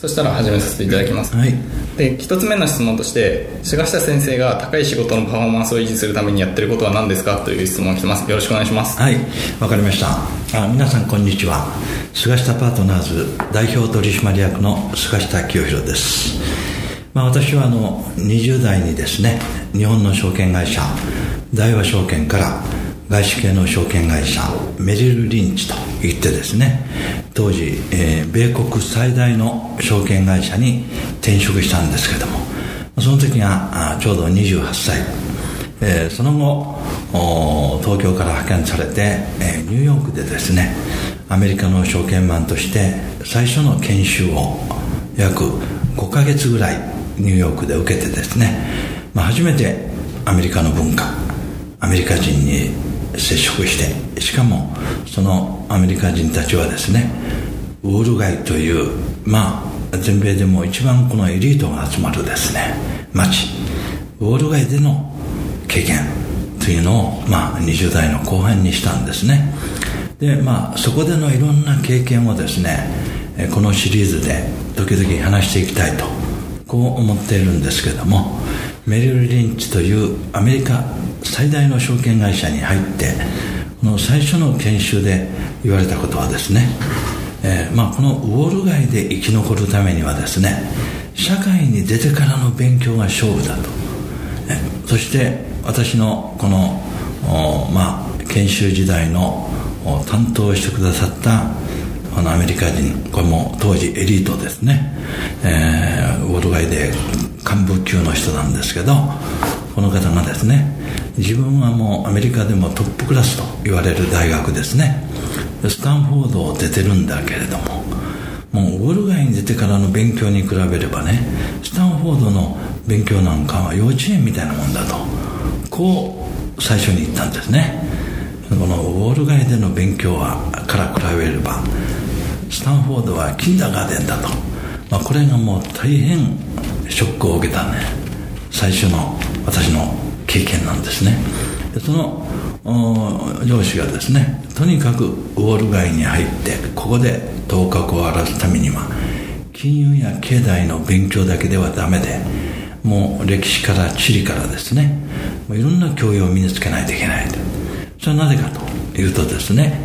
そしたら始めさせていただきます、はい。で一つ目の質問として菅下先生が高い仕事のパフォーマンスを維持するためにやってることは何ですかという質問が来てますよろしくお願いしますはい。わかりました。あ皆さん、こんにちは。菅下パートナーズ代表取締役の菅下清弘です。まあ、私は、あの、20代にですね、日本の証券会社、大和証券から、外資系の証券会社、メリル・リンチといってですね、当時、えー米国最大の証券会社に転職したんですけども、その時がちょうど28歳。えーその後東京から派遣されて、えーニューヨークでですねアメリカの証券マンとして最初の研修を約5ヶ月ぐらいニューヨークで受けてですね、まあ、初めてアメリカの文化アメリカ人に接触してしかもそのアメリカ人たちはですねウォール街というまあ全米でも一番このエリートが集まるですね街。ウォール街での経験というのを、まあ、20代の後半にしたんですね。でまあそこでのいろんな経験をですねこのシリーズで時々話していきたいとこう思っているんですけどもメリル・リンチというアメリカ最大の証券会社に入ってこの最初の研修で言われたことはですね、えーまあ、このウォール街で生き残るためにはですね社会に出てからの勉強が勝負だと。えそして私のこの、まあ、研修時代の担当してくださったあのアメリカ人これも当時エリートですね、えーウォール街で幹部級の人なんですけどこの方がですね自分はもうアメリカでもトップクラスと言われる大学ですね。スタンフォードを出てるんだけれどももうウォール街に出てからの勉強に比べればねスタンフォードの勉強なんかは幼稚園みたいなもんだとこう最初に言ったんですね。このウォール街での勉強はから比べればスタンフォードはキンダーガーデンだと、まあ、これがもう大変ショックを受けたね最初の私の経験なんですね。でその上司がですねとにかくウォール街に入ってここで頭角を現すためには金融や経済の勉強だけではダメでもう歴史から地理からですねもういろんな教養を身につけないといけないと。それはなぜかというとですね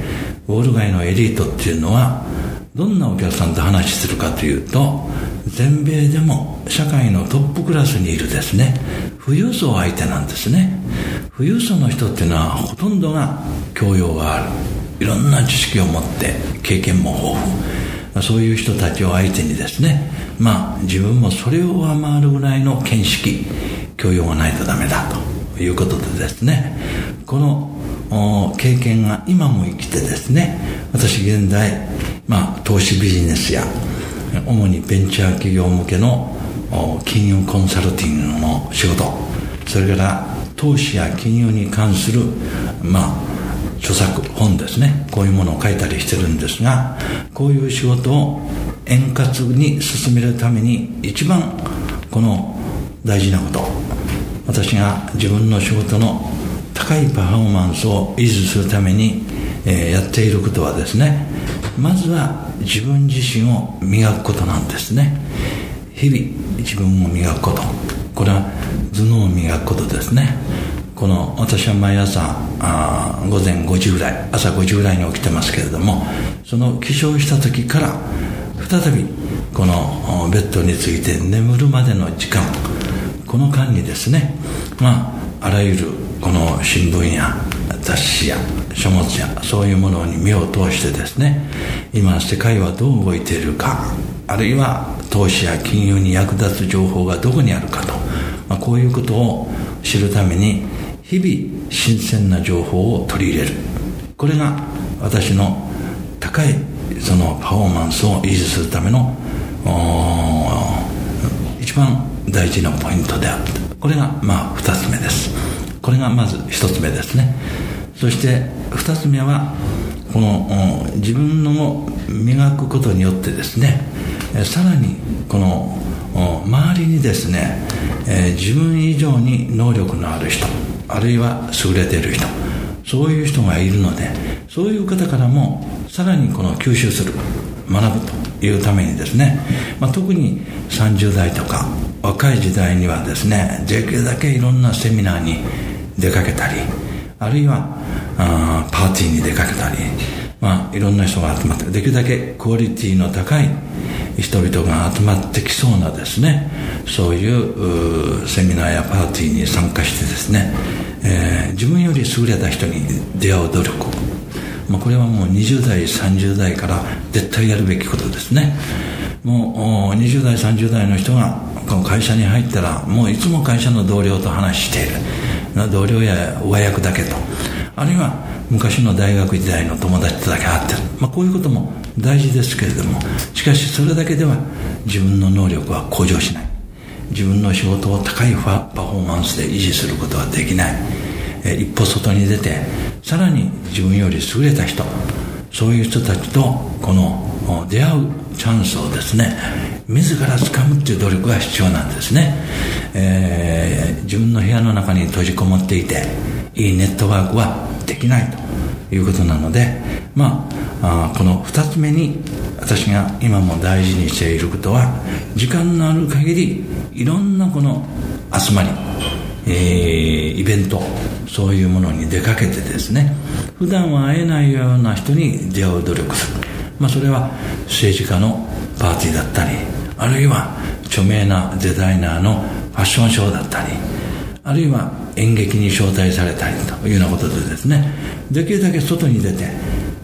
ウォール街のエリートっていうのはどんなお客さんと話するかというと全米でも社会のトップクラスにいるですね。富裕層相手なんですね。富裕層の人っていうのはほとんどが教養がある。いろんな知識を持って経験も豊富。そういう人たちを相手にですね。まあ自分もそれを上回るぐらいの見識教養がないとダメだということでですね。この経験が今も生きてですね。私現在、まあ、投資ビジネスや主にベンチャー企業向けの金融コンサルティングの仕事。それから投資や金融に関するまあ著作本ですね。こういうものを書いたりしてるんですがこういう仕事を円滑に進めるために一番この大事なこと。私が自分の仕事の高いパフォーマンスを維持するために、えーやっていることはですねまずは自分自身を磨くことなんですね。日々自分を磨くこと。これは頭脳を磨くことですね。この私は毎朝あ午前5時ぐらい朝5時ぐらいに起きてますけれどもその起床した時から再びこのベッドについて眠るまでの時間ここの間にですね。まああらゆるこの新聞や雑誌や書物やそういうものに目を通してですね今世界はどう動いているかあるいは投資や金融に役立つ情報がどこにあるかと、まあ、こういうことを知るために日々新鮮な情報を取り入れる。これが私の高いそのパフォーマンスを維持するための一番大事なポイントである。これがまあ2つ目です。これがまず1つ目ですね。そして2つ目はこの自分の磨くことによってですねさらにこの周りにですね自分以上に能力のある人あるいは優れている人そういう人がいるのでそういう方からもさらにこの吸収する学ぶというためにですね、まあ、特に30代とか若い時代にはですねできるだけいろんなセミナーに出かけたりあるいはあーパーティーに出かけたり、まあ、いろんな人が集まってできるだけクオリティの高い人々が集まってきそうなですねそういうセミナーやパーティーに参加してですね、えー、自分より優れた人に出会う努力。まあ、これはもう20代30代から絶対やるべきことですね。もう20代30代の人がこの会社に入ったらもういつも会社の同僚と話している。同僚や上役だけと。あるいは昔の大学時代の友達とだけ会ってる、まあ、こういうことも大事ですけれども。しかしそれだけでは自分の能力は向上しない。自分の仕事を高いパフォーマンスで維持することはできない。一歩外に出てさらに自分より優れた人。そういう人たちとこの出会うチャンスをですね自ら掴むっていう努力が必要なんですね、えー、自分の部屋の中に閉じこもっていていいネットワークはできないということなのでまあこの2つ目に私が今も大事にしていることは時間のある限りいろんなこの集まり、えー、イベントそういうものに出かけてですね普段は会えないような人に出会う努力する、まあ、それは政治家のパーティーだったりあるいは著名なデザイナーのファッションショーだったりあるいは演劇に招待されたりというようなことでですねできるだけ外に出て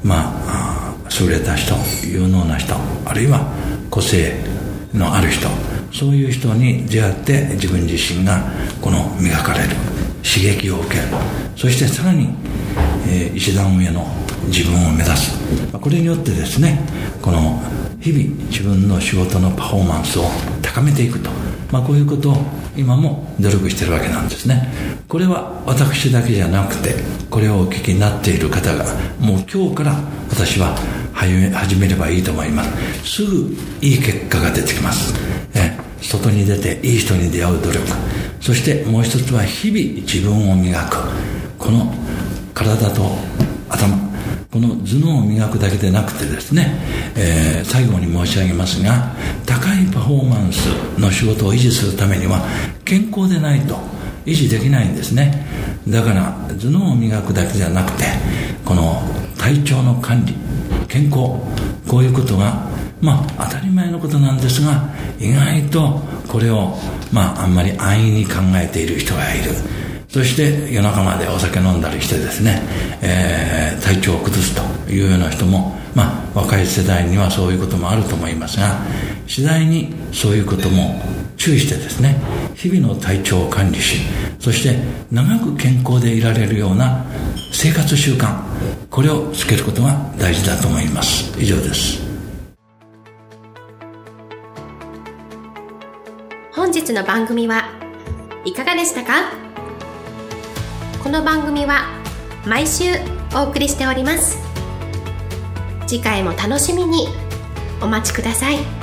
まあ優れた人有能な人あるいは個性のある人そういう人に出会って自分自身がこの磨かれる刺激を受ける。そしてさらに、えー、一段上の自分を目指す。これによってですねこの日々自分の仕事のパフォーマンスを高めていくと、まあ、こういうことを今も努力してるわけなんですね。これは私だけじゃなくてこれをお聞きになっている方がもう今日から私は始めればいいと思います。すぐいい結果が出てきます。え外に出ていい人に出会う努力。そしてもう一つは日々自分を磨く。この体と頭この頭脳を磨くだけでなくてですね、えー、最後に申し上げますが高いパフォーマンスの仕事を維持するためには健康でないと維持できないんですね。だから頭脳を磨くだけじゃなくてこの体調の管理健康こういうことがまあ当たり前のことなんですが意外とこれをまああんまり安易に考えている人がいる。そして夜中までお酒飲んだりしてですね、えー、体調を崩すというような人もまあ若い世代にはそういうこともあると思いますが次第にそういうことも注意してですね日々の体調を管理しそして長く健康でいられるような生活習慣これをつけることが大事だと思います。以上です。本日の番組はいかがでしたか？この番組は毎週お送りしております次回も楽しみにお待ちください。